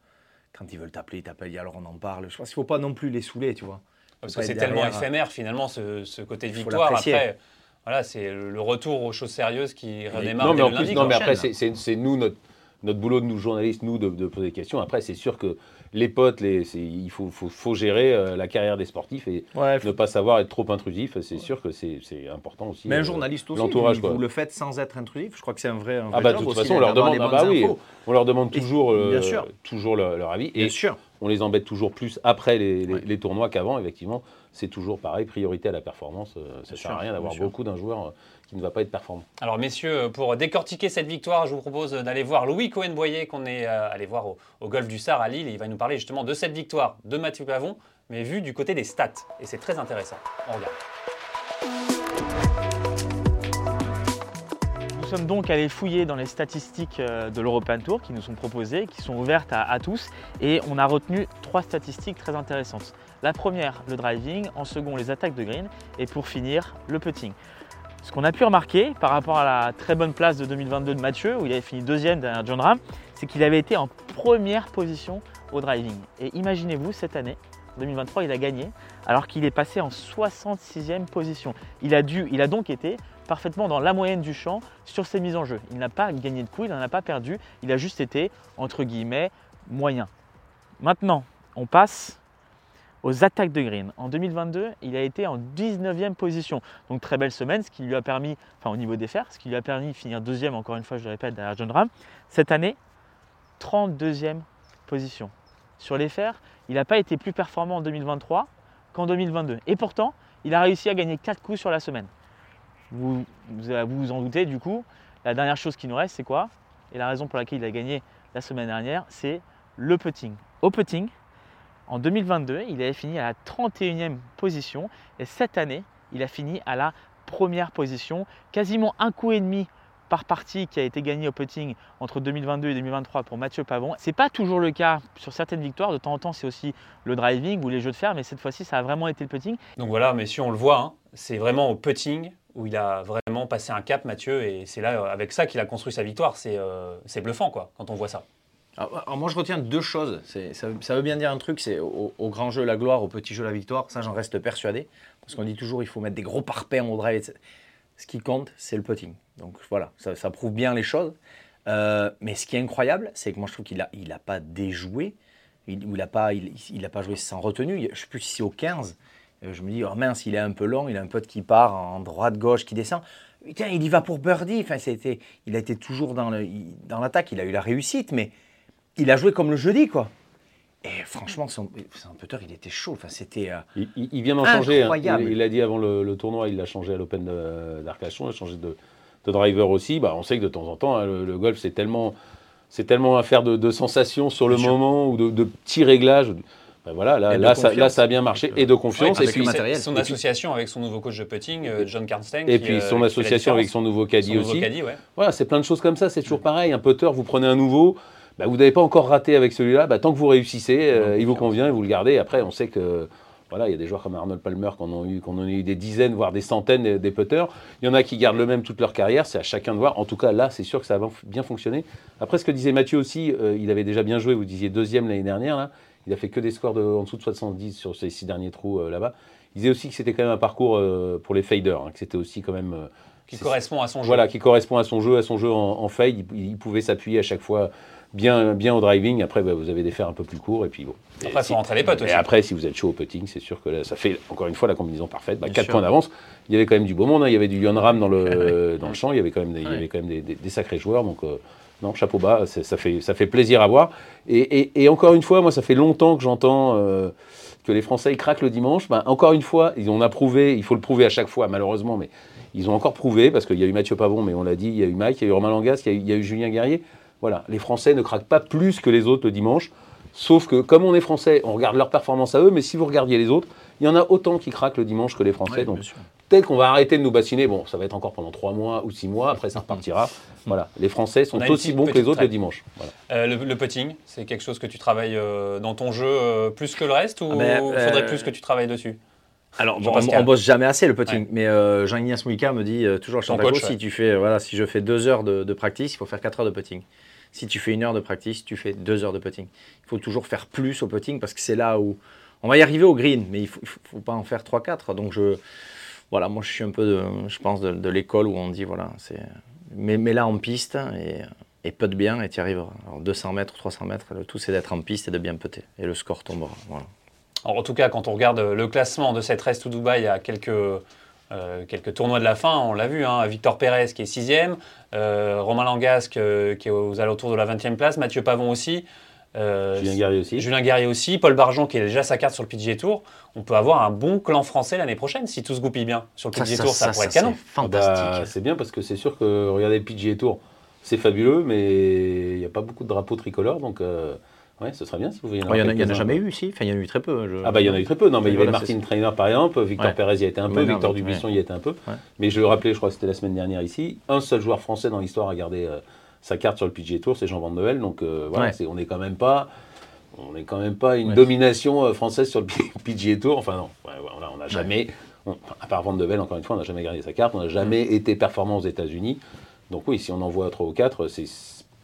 quand ils veulent t'appeler, ils t'appellent, alors on en parle. Je pense qu'il ne faut pas non plus les saouler, tu vois. Parce que c'est tellement derrière. éphémère finalement ce, ce côté de victoire. Après, voilà, c'est le retour aux choses sérieuses qui redémarre Non, mais en plus, non, mais après, c'est- nous, notre, notre boulot de nous journalistes, nous, de, de poser des questions. Après, c'est sûr que les potes, les, il faut, faut, faut gérer euh, la carrière des sportifs et Ouais, ne pas savoir être trop intrusif. C'est sûr que c'est c'est important aussi. mais un euh, journaliste aussi, l'entourage, vous, quoi. vous le faites sans être intrusif. Je crois que c'est un vrai. Un Ah bah de toute façon, on leur demande, ah bah oui, on leur demande Et- toujours, euh, bien sûr. toujours leur, leur avis Bien et sûr. On les embête toujours plus après les, les- Ouais. les tournois qu'avant. Effectivement, c'est toujours pareil, priorité à la performance. euh, ça Bien sert à rien d'avoir beaucoup d'un joueur euh, qui ne va pas être performant. Alors messieurs, pour décortiquer cette victoire, je vous propose d'aller voir Louis Cohen-Boyer qu'on est euh, allé voir au, au golf du Sar à Lille. Et il va nous parler justement de cette victoire de Mathieu Pavon, mais vu du côté des stats. Et c'est très intéressant. On regarde. Nous sommes donc allés fouiller dans les statistiques euh, de l'European Tour qui nous sont proposées, qui sont ouvertes à, tous, et on a retenu trois statistiques très intéressantes. La première, le driving, en second, les attaques de green, et pour finir, le putting. Ce qu'on a pu remarquer par rapport à la très bonne place de 2022 de Mathieu, où il avait fini deuxième derrière John Ram, c'est qu'il avait été en première position au driving. Et imaginez-vous, cette année, 2023, il a gagné, alors qu'il est passé en 66e position. Il a, dû, il a donc été parfaitement dans la moyenne du champ sur ses mises en jeu. Il n'a pas gagné de coups, il n'en a pas perdu, il a juste été, entre guillemets, moyen. Maintenant, on passe aux attaques de green. En 2022, il a été en 19e position. Donc très belle semaine, ce qui lui a permis, enfin au niveau des fers, ce qui lui a permis de finir deuxième, encore une fois, je le répète, derrière John Ram. Cette année, 32e position. Sur les fers, il n'a pas été plus performant en 2023 qu'en 2022. Et pourtant, il a réussi à gagner 4 coups sur la semaine. Vous vous, vous vous en doutez, du coup, la dernière chose qui nous reste, c'est quoi? Et la raison pour laquelle il a gagné la semaine dernière, c'est le putting. Au putting, en 2022, il avait fini à la 31e position et cette année, il a fini à la première position, quasiment un coup et demi par partie qui a été gagné au putting entre 2022 et 2023 pour Mathieu Pavon. C'est pas toujours le cas sur certaines victoires, de temps en temps c'est aussi le driving ou les jeux de fer, mais cette fois-ci ça a vraiment été le putting. Donc voilà, messieurs, on le voit, hein, c'est vraiment au putting où il a vraiment passé un cap, Mathieu, et c'est là, euh, avec ça, qu'il a construit sa victoire. C'est euh, bluffant, quoi, quand on voit ça. Alors, moi, je retiens deux choses. Ça, veut- bien dire un truc, c'est au, grand jeu la gloire, au petit jeu la victoire. Ça, j'en reste persuadé. Parce qu'on dit toujours, il faut mettre des gros parpaings au drive. etc. Ce qui compte, c'est le putting. Donc voilà, ça, prouve bien les choses. Euh, mais ce qui est incroyable, c'est que moi, je trouve qu'il n'a il a pas déjoué. Il n'a pas, il, il pas joué sans retenue. Je ne sais plus si au 15. Je me dis, oh mince, il est un peu long. Il a un pote qui part en droite-gauche, qui descend. Putain, il y va pour birdie. Enfin, c'était, il a été toujours dans, le, dans l'attaque. Il a eu la réussite, mais il a joué comme le jeudi, quoi. Et franchement, son, son putter, il était chaud. Enfin, c'était. euh, Il, vient d'en changer. hein. Il l'a dit avant le, le tournoi, il l'a changé à l'Open d'Arcachon, il a changé de, de driver aussi. Bah, on sait que de temps en temps, hein, le, le golf, c'est tellement, c'est tellement affaire de, de sensations sur le Bien sûr. moment ou de, de petits réglages. Ben voilà, là, ça, là, confiance. ça a bien marché et de confiance. Ouais, et avec puis, matériel. Son Et puis- association avec son nouveau coach de putting, euh, John Karnstein. et qui, puis euh, son association avec son nouveau Son caddie nouveau aussi. caddie, ouais. Voilà, c'est plein de choses comme ça, c'est toujours pareil. Un putter, vous prenez un nouveau, bah, vous n'avez pas encore raté avec celui-là, bah, tant que vous réussissez, euh, il vous convient et vous le gardez. Après, on sait que voilà, il y a des joueurs comme Arnold Palmer qui en ont eu, eu des dizaines, voire des centaines des, des putters. Il y en a qui gardent le même toute leur carrière, c'est à chacun de voir. En tout cas, là, c'est sûr que ça a bien fonctionné. Après, ce que disait Mathieu aussi, euh, il avait déjà bien joué, vous disiez deuxième l'année dernière, là. Il a fait que des scores de, en dessous de 70 sur ses six derniers trous euh, là-bas. Il disait aussi que c'était quand même un parcours euh, pour les faders, hein, que c'était aussi quand même... euh, Qui correspond à son jeu. voilà, qui correspond à son jeu, à son jeu en, en fade. Il, il pouvait s'appuyer à chaque fois bien, bien au driving. Après, bah, vous avez des fers un peu plus courts. Et puis bon. Après, Et il si- faut rentrer les potes aussi. Et après, si vous êtes chaud au putting, c'est sûr que là, ça fait encore une fois la combinaison parfaite. Bah, Bien 4 sûr. points d'avance. Il y avait quand même du beau monde. hein. Il y avait du Yon Ram dans le, dans le champ. Il y avait quand même des, il y avait quand même des, des- des sacrés joueurs. Donc, euh, non, chapeau bas. Ça fait, ça fait plaisir à voir. Et, encore une fois, moi, ça fait longtemps que j'entends. euh, que les Français craquent le dimanche, Ben, encore une fois, ils ont prouvé, il faut le prouver à chaque fois, malheureusement, mais ils ont encore prouvé, parce qu'il y a eu Mathieu Pavon, mais on l'a dit, il y a eu Mike, il y a eu Romain Langas, il y a eu, il y a eu Julien Guerrier. Voilà, les Français ne craquent pas plus que les autres le dimanche, sauf que comme on est Français, on regarde leur performance à eux, mais si vous regardiez les autres, il y en a autant qui craquent le dimanche que les Français. Ouais, donc peut-être qu'on va arrêter de nous bassiner, bon, ça va être encore pendant trois mois ou six mois, après ça repartira. Voilà, les Français sont aussi bons que les autres le dimanche. Voilà. Euh, le, le putting, c'est quelque chose que tu travailles euh, dans ton jeu euh, plus que le reste ou Ah ben, il faudrait euh, plus que tu travailles dessus? Alors, bon, on, on bosse jamais assez le putting, Ouais. mais euh, Jean-Ignace Mouika me dit euh, toujours, coach, si ouais. tu fais, voilà, si je fais deux heures de, de practice, il faut faire quatre heures de putting. Si tu fais une heure de practice, tu fais deux heures de putting. Il faut toujours faire plus au putting parce que c'est là où on va y arriver au green, mais il il faut, pas en faire trois quatre. Donc je, voilà, moi je suis un peu, de, je pense de, l'école où on dit voilà, c'est, mets, mets-la en piste et, et putt bien et tu y arriveras. Alors 200 mètres, 300 mètres, le tout c'est d'être en piste et de bien putter et le score tombera. Alors, en tout cas, quand on regarde le classement de cette Race to Dubaï, il y a quelques, euh, quelques tournois de la fin, on l'a vu, hein, Victor Pérez qui est sixième, euh, Romain Langasque euh, qui est aux alentours de la 20e place, Mathieu Pavon aussi. Euh, Julien Guerrier aussi. Julien Guerrier aussi, Paul Barjon qui a déjà sa carte sur le PGA Tour. On peut avoir un bon clan français l'année prochaine si tout se goupille bien. Sur le PGA Tour, ça, pourrait être canon. c'est Ah bah, fantastique. c'est bien parce que c'est sûr que regardez le PGA Tour, c'est fabuleux, mais il n'y a pas beaucoup de drapeaux tricolores, donc euh, ouais, ce serait bien si vous voyez. Oh, Il n'y en, a- il y en a jamais eu ici, enfin il y en a eu très peu. je- Ah bah il y en a eu très peu. Non, mais il y avait Voilà, Martin Trainer par exemple, Victor Ouais. Pérez y a été un peu, Victor Dubuisson ouais. y a été un peu. Ouais. Mais je le rappelais, je crois que c'était la semaine dernière ici, un seul joueur français dans l'histoire a gardé euh, sa carte sur le PGA Tour, c'est Jean Van Noël. Donc euh, voilà, Ouais. on n'est quand même pas. On est quand même pas une Ouais. domination euh, française sur le PGA [LAUGHS] Tour. Enfin non, voilà, on n'a jamais, on- à part Van de Vel, encore une fois, on n'a jamais gardé sa carte, on n'a jamais été performant aux États-Unis. Donc oui, si on en voit trois ou quatre, c'est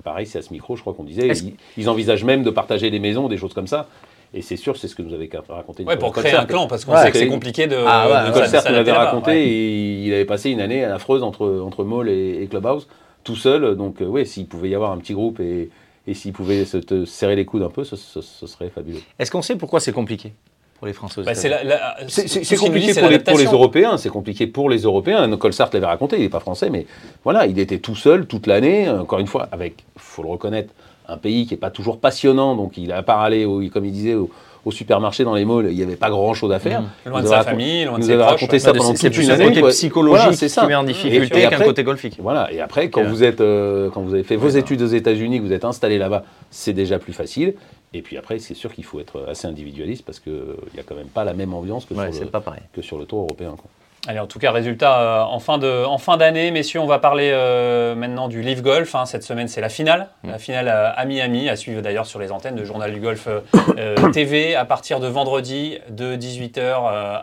pareil, c'est à ce micro, je crois qu'on disait. Ils, ils envisagent même de partager des maisons, des choses comme ça. Et c'est sûr, c'est ce que nous avait raconté Ouais, pour créer un clan, parce qu'on Ouais, sait que c'est compliqué de. Ah ouais, de nous l'avait raconté, ouais. et il avait passé une année affreuse entre, entre Mall et, et Clubhouse, tout seul. Donc, euh, oui, s'il pouvait y avoir un petit groupe et, et s'il pouvait se te serrer les coudes un peu, ce, ce- ce serait fabuleux. Est-ce qu'on sait pourquoi c'est compliqué pour les Français Bah, c'est États-Unis la- la- C'est tout c'est- ce c'est qu'il nous dit, compliqué c'est pour les, pour les l'adaptation. Européens, c'est compliqué pour les Européens. Colsart l'avait raconté, il n'est pas français, mais voilà, il était tout seul toute l'année, encore une fois, avec, faut le reconnaître, un pays qui n'est pas toujours passionnant, donc il a aller, au, comme il disait, au, au supermarché dans les malls, il n'y avait pas grand-chose à faire. Mmh. Loin de sa famille, loin de ses proches. raconté ça pendant c'est toute une un année. côté quoi. psychologique c'est qui met en difficulté qu'un côté golfique. Voilà, et après, quand Donc, vous êtes, euh, quand vous avez fait vos études aux États-Unis, que vous êtes installé là-bas, c'est déjà plus facile. Et puis après, c'est sûr qu'il faut être assez individualiste parce qu'il n'y a quand même pas la même ambiance que, Ouais, sur, c'est le, pas que sur le tour européen. quoi. Allez, en tout cas, résultat euh, en fin de en fin d'année, messieurs, on va parler euh, maintenant du Live Golf. hein. Cette semaine, c'est la finale, la finale à, à Miami, à suivre d'ailleurs sur les antennes de Journal du Golf euh, [COUGHS] TV à partir de vendredi de 18h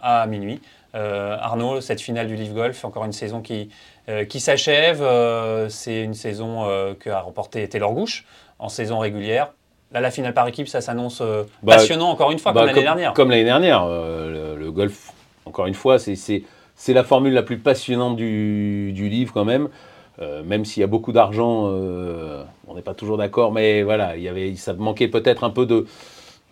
à minuit. Arnaud, cette finale du Live Golf, encore une saison qui qui s'achève. C'est une saison que a remporté Taylor Gooch en saison régulière. Là, la finale par équipe, ça s'annonce Bah, passionnant encore une fois, Bah, comme l'année dernière. Comme l'année dernière. le, le golf, encore une fois, c'est- c'est la formule la plus passionnante du, du livre quand même. Euh, même s'il y a beaucoup d'argent, euh, on n'est pas toujours d'accord, mais voilà, il y avait, ça manquait peut-être un peu de,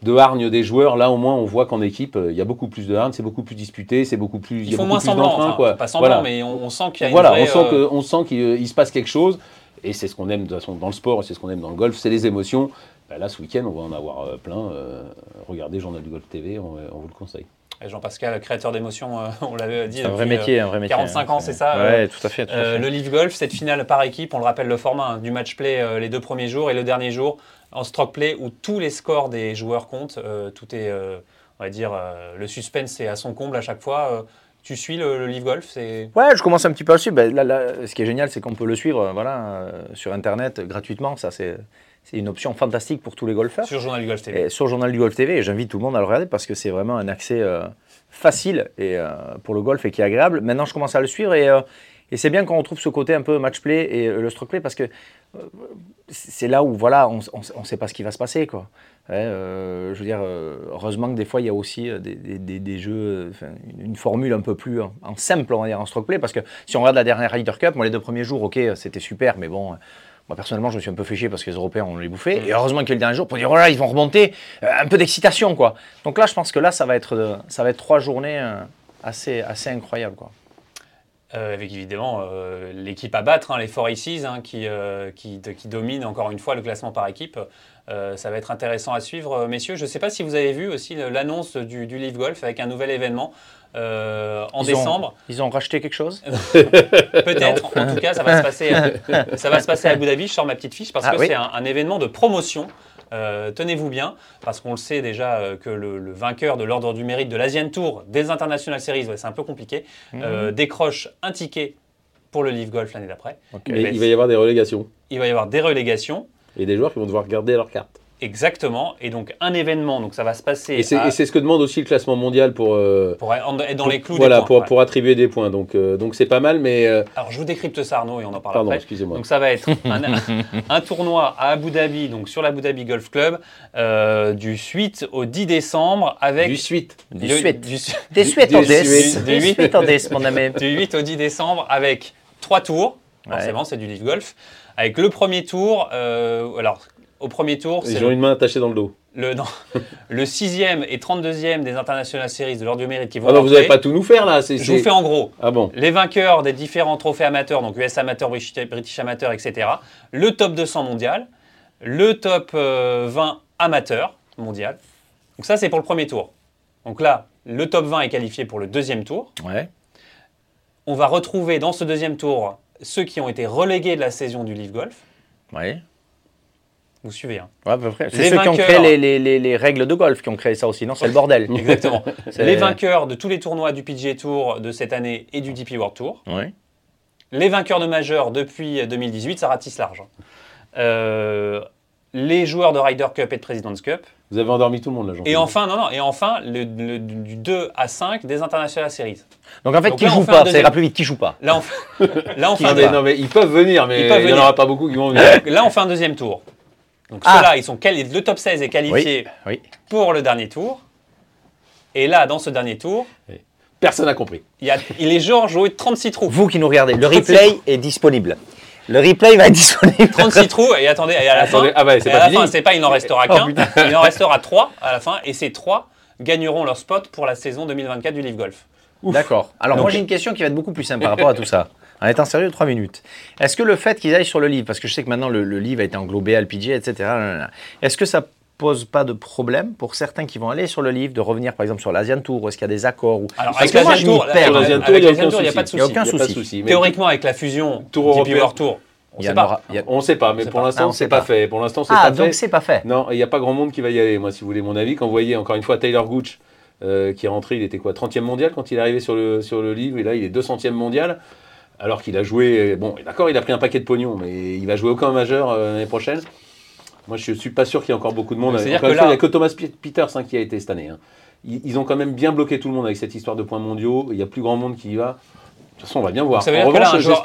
de hargne des joueurs. Là, au moins, on voit qu'en équipe, euh, il y a beaucoup plus de hargne, c'est beaucoup plus disputé, c'est beaucoup plus. il y Ils a font beaucoup moins plus semblant, enfin, quoi. pas semblant, Voilà. mais on, on sent qu'il y a une Voilà, vraie, on sent, que, on sent qu'il il se passe quelque chose, et c'est ce qu'on aime de toute façon dans le sport, c'est ce qu'on aime dans le golf, c'est les émotions. Ben là, ce week-end, on va en avoir plein. euh, regardez Journal du Golf TV, on, on vous le conseille. Jean-Pascal, créateur d'émotions, euh, on l'avait dit. Un vrai euh, métier, un vrai métier. 45 hein. ans, c'est ça, Ouais, tout à fait. tout à Euh, fait. le Leaf Golf, cette finale par équipe, on le rappelle le format hein, du match play euh, les deux premiers jours et le dernier jour en stroke play où tous les scores des joueurs comptent. euh, tout est, euh, on va dire, euh, le suspense est à son comble à chaque fois. Euh, tu suis le, le Leaf Golf c'est... Ouais, je commence un petit peu à le suivre. Ben, là, là, ce qui est génial, c'est qu'on peut le suivre euh, voilà, euh, sur Internet gratuitement. Ça, c'est c'est une option fantastique pour tous les golfeurs. sur Journal du Golf TV. Et sur Journal du Golf TV, et j'invite tout le monde à le regarder parce que c'est vraiment un accès euh, facile et, euh, pour le golf et qui est agréable. Maintenant, je commence à le suivre et, euh, et c'est bien qu'on retrouve ce côté un peu match play et le stroke play parce que c'est là où voilà, on ne sait pas ce qui va se passer. Quoi. Ouais, je veux dire, heureusement que des fois, il y a aussi des, des- des- des jeux, une, formule un peu plus en, en simple, on va dire, en stroke play. Parce que si on regarde la dernière Ryder Cup, moi, les deux premiers jours, ok, c'était super, mais bon. Moi, personnellement, je me suis un peu fait chier parce que les Européens, on les bouffé. Et heureusement qu'il y a le dernier jour pour dire, oh là, ils vont remonter. euh, un peu d'excitation, quoi. Donc là, je pense que là, ça va être, euh, ça va être trois journées euh, assez, assez incroyables, quoi. Euh, avec évidemment euh, l'équipe à battre, hein, les Four Aces, hein, qui, euh, qui, de- qui dominent encore une fois le classement par équipe. Ça va être intéressant à suivre, messieurs. Je ne sais pas si vous avez vu aussi l'annonce du, du Leaf Golf avec un nouvel événement euh, en Ils ont- décembre. Ils ont racheté quelque chose [LAUGHS] Peut-être. En tout cas, ça va se passer. euh, [LAUGHS] ça va se passer à Abu Dhabi. Je sors ma petite fiche parce Ah que oui. c'est un, un événement de promotion. Euh, Tenez-vous bien, parce qu'on le sait déjà euh, que le, le vainqueur de l'ordre du mérite de l'Asian Tour des International Series, ouais, c'est un peu compliqué, euh, décroche un ticket pour le Leaf Golf l'année d'après. Mais il va y avoir des relégations Il va y avoir des relégations. et des joueurs qui vont devoir garder leur carte. Exactement, et donc un événement, donc ça va se passer Et c'est à- ce que demande aussi le classement mondial pour, euh, pour être dans pour- les clous voilà, des points. pour, ouais. pour attribuer des points. Donc euh, donc c'est pas mal, mais euh, Alors je vous décrypte ça Arnaud et on en parle pardon, après. excusez-moi. Donc ça va être un, [LAUGHS] un tournoi à Abu Dhabi, donc sur l'Abu Dhabi Golf Club, euh, du 8 au 10 décembre avec Du suite. Des le- suites. du, Des Du- suites du- en du- des. du- Des du- suites en des, mon ami. du 8 au 10 décembre avec trois tours. Ouais. Forcément, c'est du Leaf Golf. Avec le premier tour, euh, alors au premier tour, c'est Ils ont une main attachée dans le dos. le, non, [LAUGHS] le 6e et 32e des International Series de l'ordre du mérite qui vont Ah non, vous n'allez pas tout nous faire là. c'est- Je vous fais en gros. Ah bon. Les vainqueurs des différents trophées amateurs, donc US Amateur, British, British Amateur, etc. Le top 200 mondial, le top euh, 20 amateur mondial. Donc ça, c'est pour le premier tour. Donc là, le top 20 est qualifié pour le deuxième tour. Ouais. On va retrouver dans ce deuxième tour ceux qui ont été relégués de la saison du Leaf Golf. Ouais. Vous suivez, hein Ouais, à peu près. C'est Les ceux qui ont créé les, les- les- les règles de golf qui ont créé ça aussi, non? C'est le bordel. [LAUGHS] Exactement. [LAUGHS] Les vainqueurs de tous les tournois du PGA Tour de cette année et du DP World Tour. Les vainqueurs de majeurs depuis 2018, ça ratisse large. hein. Euh, les joueurs de Ryder Cup et de President's Cup. Vous avez endormi tout le monde là, jean Et enfin, non, non, et enfin, le, le- du 2 à 5 des International Series. Donc en fait, Donc qui là, joue pas? Ça ira plus vite, qui joue pas? Là, on fait, là, on [LAUGHS] fait Non un, mais, non, mais ils peuvent venir, mais peuvent il n'y en aura pas beaucoup qui vont venir. là, on fait un deuxième tour. Donc Ah. ceux-là, ils sont le top 16 est qualifié Oui. pour le dernier tour. Et là, dans ce dernier tour, Personne n'a compris. il y a, il est genre joué 36 trous. Vous qui nous regardez, le replay est disponible. Le replay va être disponible. 36 trous, et attendez, et à la Attendez, fin, ah ouais, c'est pas pas il n'en restera Oh, qu'un, il en restera 3 à la fin, et ces 3 gagneront leur spot pour la saison 2024 du Leaf Golf. D'accord. Alors moi j'ai une question qui va être beaucoup plus simple par rapport à tout ça. En étant sérieux, 3 minutes. Est-ce que le fait qu'ils aillent sur le livre, parce que je sais que maintenant le, le livre a été englobé à LPG, etc., est-ce que ça pose pas de problème pour certains qui vont aller sur le livre de revenir par exemple sur l'Asian Tour ou est-ce qu'il y a des accords ou... Alors, Parce avec que moi, je Tour, perds. Avec Tour, il n'y a n'y pas de souci. Il y a aucun a souci. Théoriquement, avec la fusion Tour européen. Tour, on y sait pas. a- On ne sait pas, mais pour l'instant, c'est pas pas. fait. Pour l'instant, c'est Ah, pas donc fait. c'est pas fait. Non, il n'y a pas grand monde qui va y aller, moi, si vous voulez mon avis. Quand vous voyez, encore une fois, Taylor Gooch, euh, qui est rentré, il était quoi 30e mondial quand il est arrivé sur le, sur le livre, et là, il est 200e mondial, alors qu'il a joué. Bon, d'accord, il a pris un paquet de pognon, mais il va jouer aucun majeur euh, l'année prochaine. Moi, je suis pas sûr qu'il y ait encore beaucoup de monde. C'est-à-dire que fois, là- il n'y a que Thomas Peters hein, qui a été cette année. hein. Ils, ils ont quand même bien bloqué tout le monde avec cette histoire de points mondiaux. Il n'y a plus grand monde qui y va. De toute façon, on va bien voir. Ça veut En dire que là, un joueur,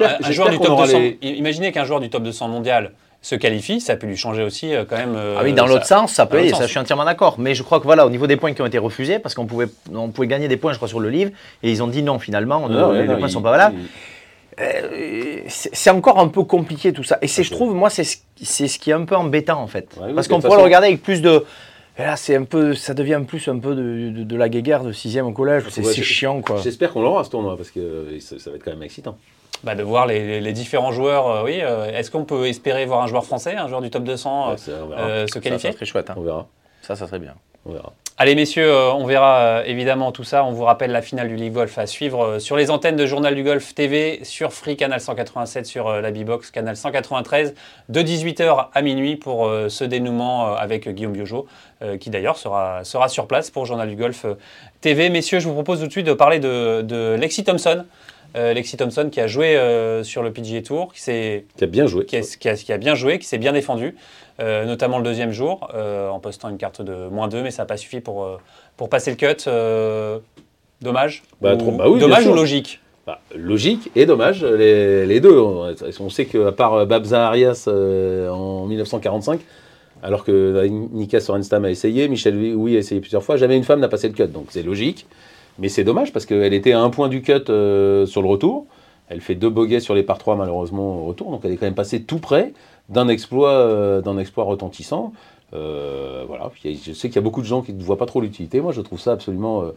un du top aura 200, les- imaginez qu'un joueur du top 200 mondial se qualifie, ça peut lui changer aussi euh, quand même. euh, Ah oui, dans l'autre sens, ça peut l'autre ça je suis entièrement d'accord. Mais je crois que voilà, au niveau des points qui ont été refusés, parce qu'on pouvait, on pouvait gagner des points, je crois, sur le livre, et ils ont dit non finalement, Non, les, les non, points ne sont pas valables. il- c'est c'est encore un peu compliqué tout ça. Et c'est, je trouve, moi, c'est ce, c'est ce qui est un peu embêtant en fait. Ouais, oui, Parce qu'on pourrait le regarder avec plus de. Et là, c'est un peu, ça devient plus un peu de, de, de la guéguerre de 6 au collège. C'est, Ouais, chiant quoi. J'espère qu'on l'aura ce tournoi parce que euh, ça, ça va être quand même excitant. Bah, de voir les, différents joueurs, euh, oui. euh, Est-ce qu'on peut espérer voir un joueur français, un joueur du top 200 euh, Ouais, ça, euh, se Ça, ça qualifier? serait chouette. hein. On verra. Ça, ça serait bien. On verra. Allez messieurs, euh, on verra euh, évidemment tout ça. On vous rappelle la finale du League Golf à suivre euh, sur les antennes de Journal du Golf TV, sur Free Canal 187, sur la B-Box Canal 193, de 18h à minuit pour ce dénouement avec Guillaume Biojo, qui d'ailleurs sera, sur place pour Journal du Golf TV. Messieurs, je vous propose tout de suite de parler de Lexi Thompson. Lexi Thompson qui a joué sur le PGA Tour, qui, qui a bien joué, qui, qui, a, qui a, bien joué, qui s'est bien défendu. Euh, notamment le deuxième jour, euh, en postant une carte de moins 2, mais ça n'a pas suffi pour, euh, pour passer le cut. dommage bah, ou, bah oui, Dommage ou logique bah, Logique et dommage, les, les deux. On sait qu'à part Babza Arias en 1945, alors que Nika Sorenstam a essayé, Michel Oui a essayé plusieurs fois, jamais une femme n'a passé le cut. Donc c'est logique. Mais c'est dommage parce qu'elle était à un point du cut sur le retour. Elle fait deux bogeys sur les par 3 malheureusement au retour. Donc elle est quand même passée tout près d'un exploit, euh, d'un exploit retentissant. Euh, voilà. Je sais qu'il y a beaucoup de gens qui ne voient pas trop l'utilité. Moi, je trouve ça absolument. Euh,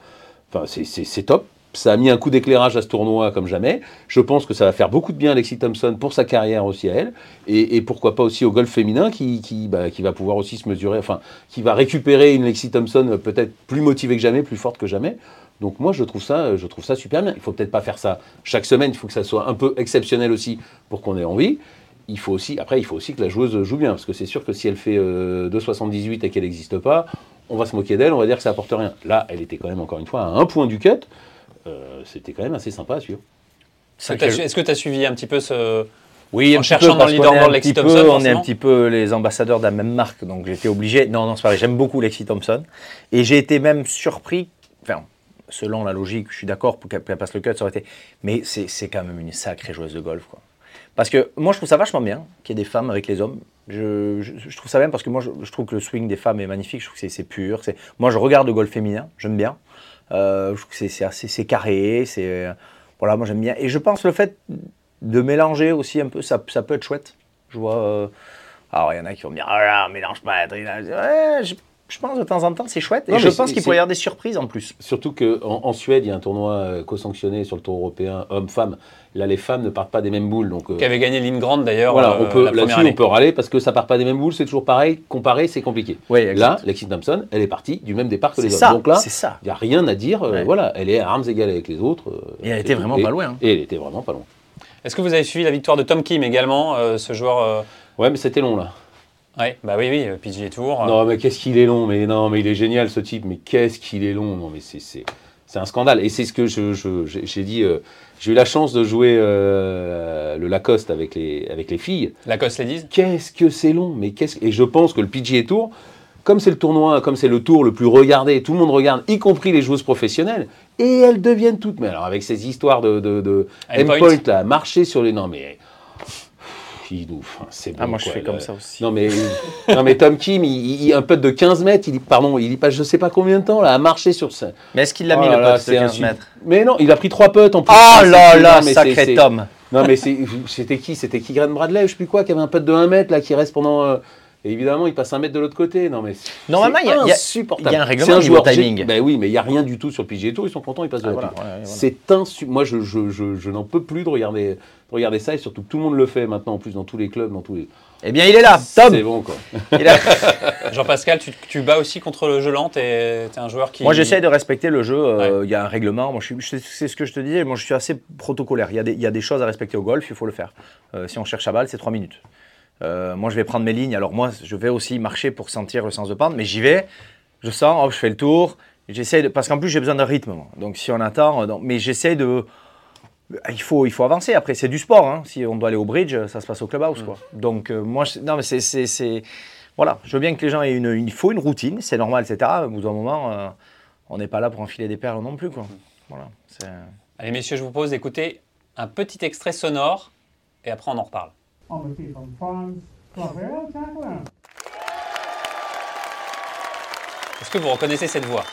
enfin, c'est top. Ça a mis un coup d'éclairage à ce tournoi comme jamais. Je pense que ça va faire beaucoup de bien à Alexis Thompson pour sa carrière aussi à elle. Et, pourquoi pas aussi au golf féminin bah, qui, va pouvoir aussi se mesurer, enfin, qui va récupérer une Alexis Thompson peut-être plus motivée que jamais, plus forte que jamais. Donc moi, je trouve ça, je trouve ça super bien. Il faut peut-être pas faire ça chaque semaine. Il faut que ça soit un peu exceptionnel aussi pour qu'on ait envie il faut aussi, après, il faut aussi que la joueuse joue bien, parce que c'est sûr que si elle fait 2,78 euh, et qu'elle n'existe pas, on va se moquer d'elle, on va dire que ça apporte rien. Là, elle était quand même, encore une fois, à un point du cut. Euh, c'était quand même assez sympa à suivre. Est-ce que tu as suivi un petit peu ce. Oui, en cherchant dans le leaderboard Lexi Thompson. On est un petit peu les ambassadeurs de la même marque, donc j'étais obligé. Non, non, c'est pareil, j'aime beaucoup Lexi Thompson. Et j'ai été même surpris, enfin, selon la logique, je suis d'accord pour qu'elle passe le cut, ça aurait été. Mais c'est quand même une sacrée joueuse de golf, quoi. Parce que moi, je trouve ça vachement bien qu'il y ait des femmes avec les hommes. Je, je, trouve ça bien parce que moi, je, trouve que le swing des femmes est magnifique. Je trouve que c'est pur. Moi, je regarde le golf féminin, j'aime bien. Euh, je trouve que c'est assez carré. C'est voilà, moi j'aime bien. Et je pense le fait de mélanger aussi un peu, ça, ça peut être chouette. Je vois. Euh, alors, il y en a qui vont me dire, ah, mélange pas. Ouais, je, je pense de temps en temps, c'est chouette. et je pense qu'il pourrait y avoir des surprises en plus. Surtout qu'en en, Suède, il y a un tournoi euh, co-sanctionné sur le tour européen homme-femme. Là, les femmes ne partent pas des mêmes boules. Donc, euh, Qui avait gagné Grande d'ailleurs. Voilà, on euh, peut, là-dessus, on peut râler parce que ça part pas des mêmes boules, c'est toujours pareil. Comparer, c'est compliqué. là, Lexi Thompson, elle est partie du même départ que les autres. Donc là, il n'y a rien à dire. voilà, elle est à armes égales avec les autres. et elle était vraiment pas loin. Hein. Et elle était vraiment pas loin. Est-ce que vous avez suivi la victoire de Tom Kim également, ce joueur Ouais, mais c'était long là. Ouais, bah oui, oui, PGA Tour. Non, mais qu'est-ce qu'il est long, mais non, mais il est génial ce type, mais qu'est-ce qu'il est long, non, mais c'est, c'est, c'est un scandale. Et c'est ce que je, j'ai dit, euh, j'ai eu la chance de jouer euh, le Lacoste avec les, avec les filles. Lacoste Ladies Qu'est-ce que c'est long, mais qu'est-ce Et je pense que le PGA Tour, comme c'est le tournoi, comme c'est le tour le plus regardé, tout le monde regarde, y compris les joueuses professionnelles, et elles deviennent toutes, mais alors avec ces histoires de, de, de endpoint, là, marcher sur les... Non, mais c'est ah, moi je fais comme ça aussi. Non mais, non, mais Tom Kim, il, un putt de 15 mètres, il, pardon, il passe je sais pas combien de temps là, à marcher sur ça. Mais est-ce qu'il l'a mis oh le putt de 15 mètres Mais non, il a pris 3 putts en plus. Oh là là, sacré Tom Non mais c'était qui? C'était qui Bradley, je sais plus quoi, qui avait un putt de 1 mètre là, qui reste pendant... Euh, et évidemment, il passe un mètre de l'autre côté. Non, mais Normalement, il y, a. Il y a un règlement de timing. Ben oui, mais il n'y a rien du tout sur le PGA Tour. Ils sont contents, ils passent de ah, la C'est insupportable. Moi, je, je, je, je n'en peux plus de regarder, Regardez ça et surtout tout le monde le fait maintenant en plus dans tous les clubs, dans tous les. Eh bien, il est là, Tom. C'est bon quoi. [LAUGHS] [LAUGHS] Jean-Pascal, tu, tu, bats aussi contre le jeu lent. Tu es, un joueur qui. Moi, j'essaie de respecter le jeu. Euh, il y a un règlement. Moi, c'est ce que je te disais. Moi, je suis assez protocolaire. Il y, a des, y a choses à respecter au golf. Il faut le faire. Euh, si on cherche à balle, c'est 3 minutes. Euh, moi, je vais prendre mes lignes. Alors, moi, je vais aussi marcher pour sentir le sens de pente, mais j'y vais. Je sens, je fais le tour. J'essaie de, parce qu'en plus, j'ai besoin de rythme. Donc, si on attend, mais j'essaie de il faut, il faut avancer. Après, c'est du sport. Hein. Si on doit aller au bridge, ça se passe au clubhouse. Quoi. Donc, euh, moi, non, mais c'est. Voilà, je veux bien que les gens aient une. Il faut une routine, c'est normal, etc. Au bout d'un moment, euh, on n'est pas là pour enfiler des perles non plus. Quoi. Voilà, Allez, messieurs, je vous propose d'écouter un petit extrait sonore et après, on en reparle. Est-ce que vous reconnaissez cette voix?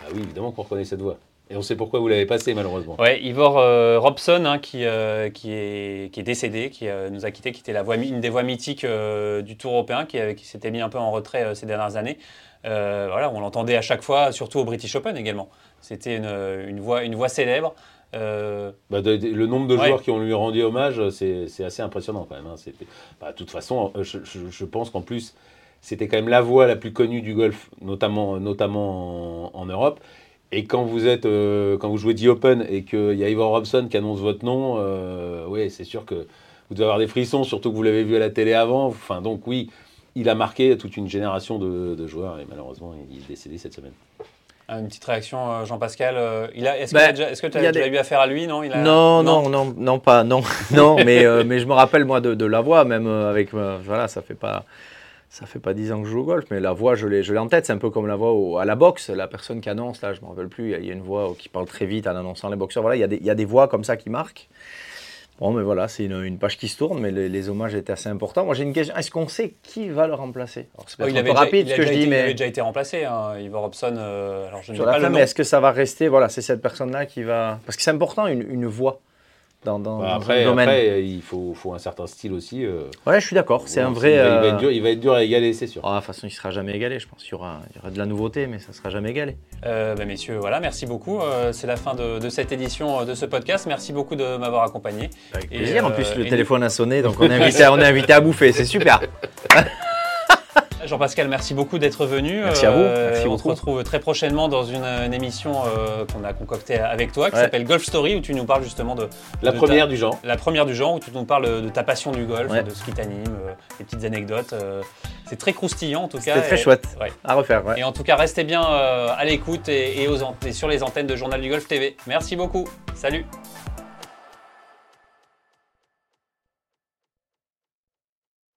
Ah oui, évidemment qu'on reconnaît cette voix. Et on sait pourquoi vous l'avez passé, malheureusement. Oui, Ivor euh, Robson, hein, qui, euh, qui, est, qui est décédé, qui euh, nous a quitté, qui était la voix, une des voix mythiques du Tour européen, qui, qui s'était mis un peu en retrait ces dernières années. voilà, on l'entendait à chaque fois, surtout au British Open également. C'était une, une, voix, une voix célèbre. Bah, le nombre de joueurs qui ont lui rendu hommage, c'est assez impressionnant quand même. Hein. Bah, de toute façon, je, je pense qu'en plus, c'était quand même la voie la plus connue du golf, notamment, notamment en, en Europe. Et quand vous êtes, euh, quand vous jouez The Open et qu'il y a Ivor Robson qui annonce votre nom, euh, oui, c'est sûr que vous devez avoir des frissons, surtout que vous l'avez vu à la télé avant. Enfin, donc oui, il a marqué toute une génération de, de joueurs et malheureusement, il est décédé cette semaine. Ah, Une petite réaction, euh, Jean-Pascal. euh, Est-ce Bah, que tu y a as des- eu affaire à lui Non, il a- Non, non, non, non, pas, non, [LAUGHS] non, mais, euh, mais je me rappelle moi de, de la voix, même euh, avec, euh, voilà, ça fait pas, ça fait pas dix ans que je joue au golf, mais la voix, je l'ai, je l'ai en tête. C'est un peu comme la voix au- à la boxe, la personne qui annonce, là, je me rappelle plus, il y a- il y a une voix qui parle très vite en annonçant les boxeurs. Voilà, il y a des, il y a des voix comme ça qui marquent. Bon, mais voilà, c'est une, une page qui se tourne, mais les, les hommages étaient assez importants. Moi, j'ai une question. Est-ce qu'on sait qui va le remplacer Alors, C'est Oh, il avait déjà- rapide il ce que je dis, été- Il mais avait déjà été remplacé, hein, Ivor Robson. euh, alors je ne pas fin, le mais est-ce que ça va rester Voilà, c'est cette personne-là qui va. Parce que c'est important, une, une voix dans, dans, Bah, dans après, domaine. après, il faut, faut un certain style aussi. euh, Ouais, je suis d'accord. C'est un vrai. Il va, il va euh, être dur, il va être dur à égaler, c'est sûr. ah, de toute façon, il sera jamais égalé, je pense. Il y aura, il y aura de la nouveauté, mais ça sera jamais égalé. Euh, bah, messieurs, voilà, merci beaucoup. Euh, c'est la fin de, de cette édition de ce podcast. Merci beaucoup de m'avoir accompagné. Avec Et, plaisir. en euh, plus, le et téléphone a sonné, donc on est invité, on est invité à bouffer. C'est super. [LAUGHS] Jean-Pascal, merci beaucoup d'être venu. Merci à vous. Euh, Merci on beaucoup. se retrouve très prochainement dans une, une émission euh, qu'on a concoctée avec toi, qui Ouais. s'appelle Golf Story, où tu nous parles justement de La de première du genre. la première du genre, où tu nous parles de ta passion du golf, Ouais. de ce qui t'anime, euh, des petites anecdotes. c'est très croustillant en tout cas. C'était très et- chouette. ouais. À refaire. Et en tout cas, restez bien à l'écoute et sur les antennes de Journal du Golf TV. Merci beaucoup. Salut.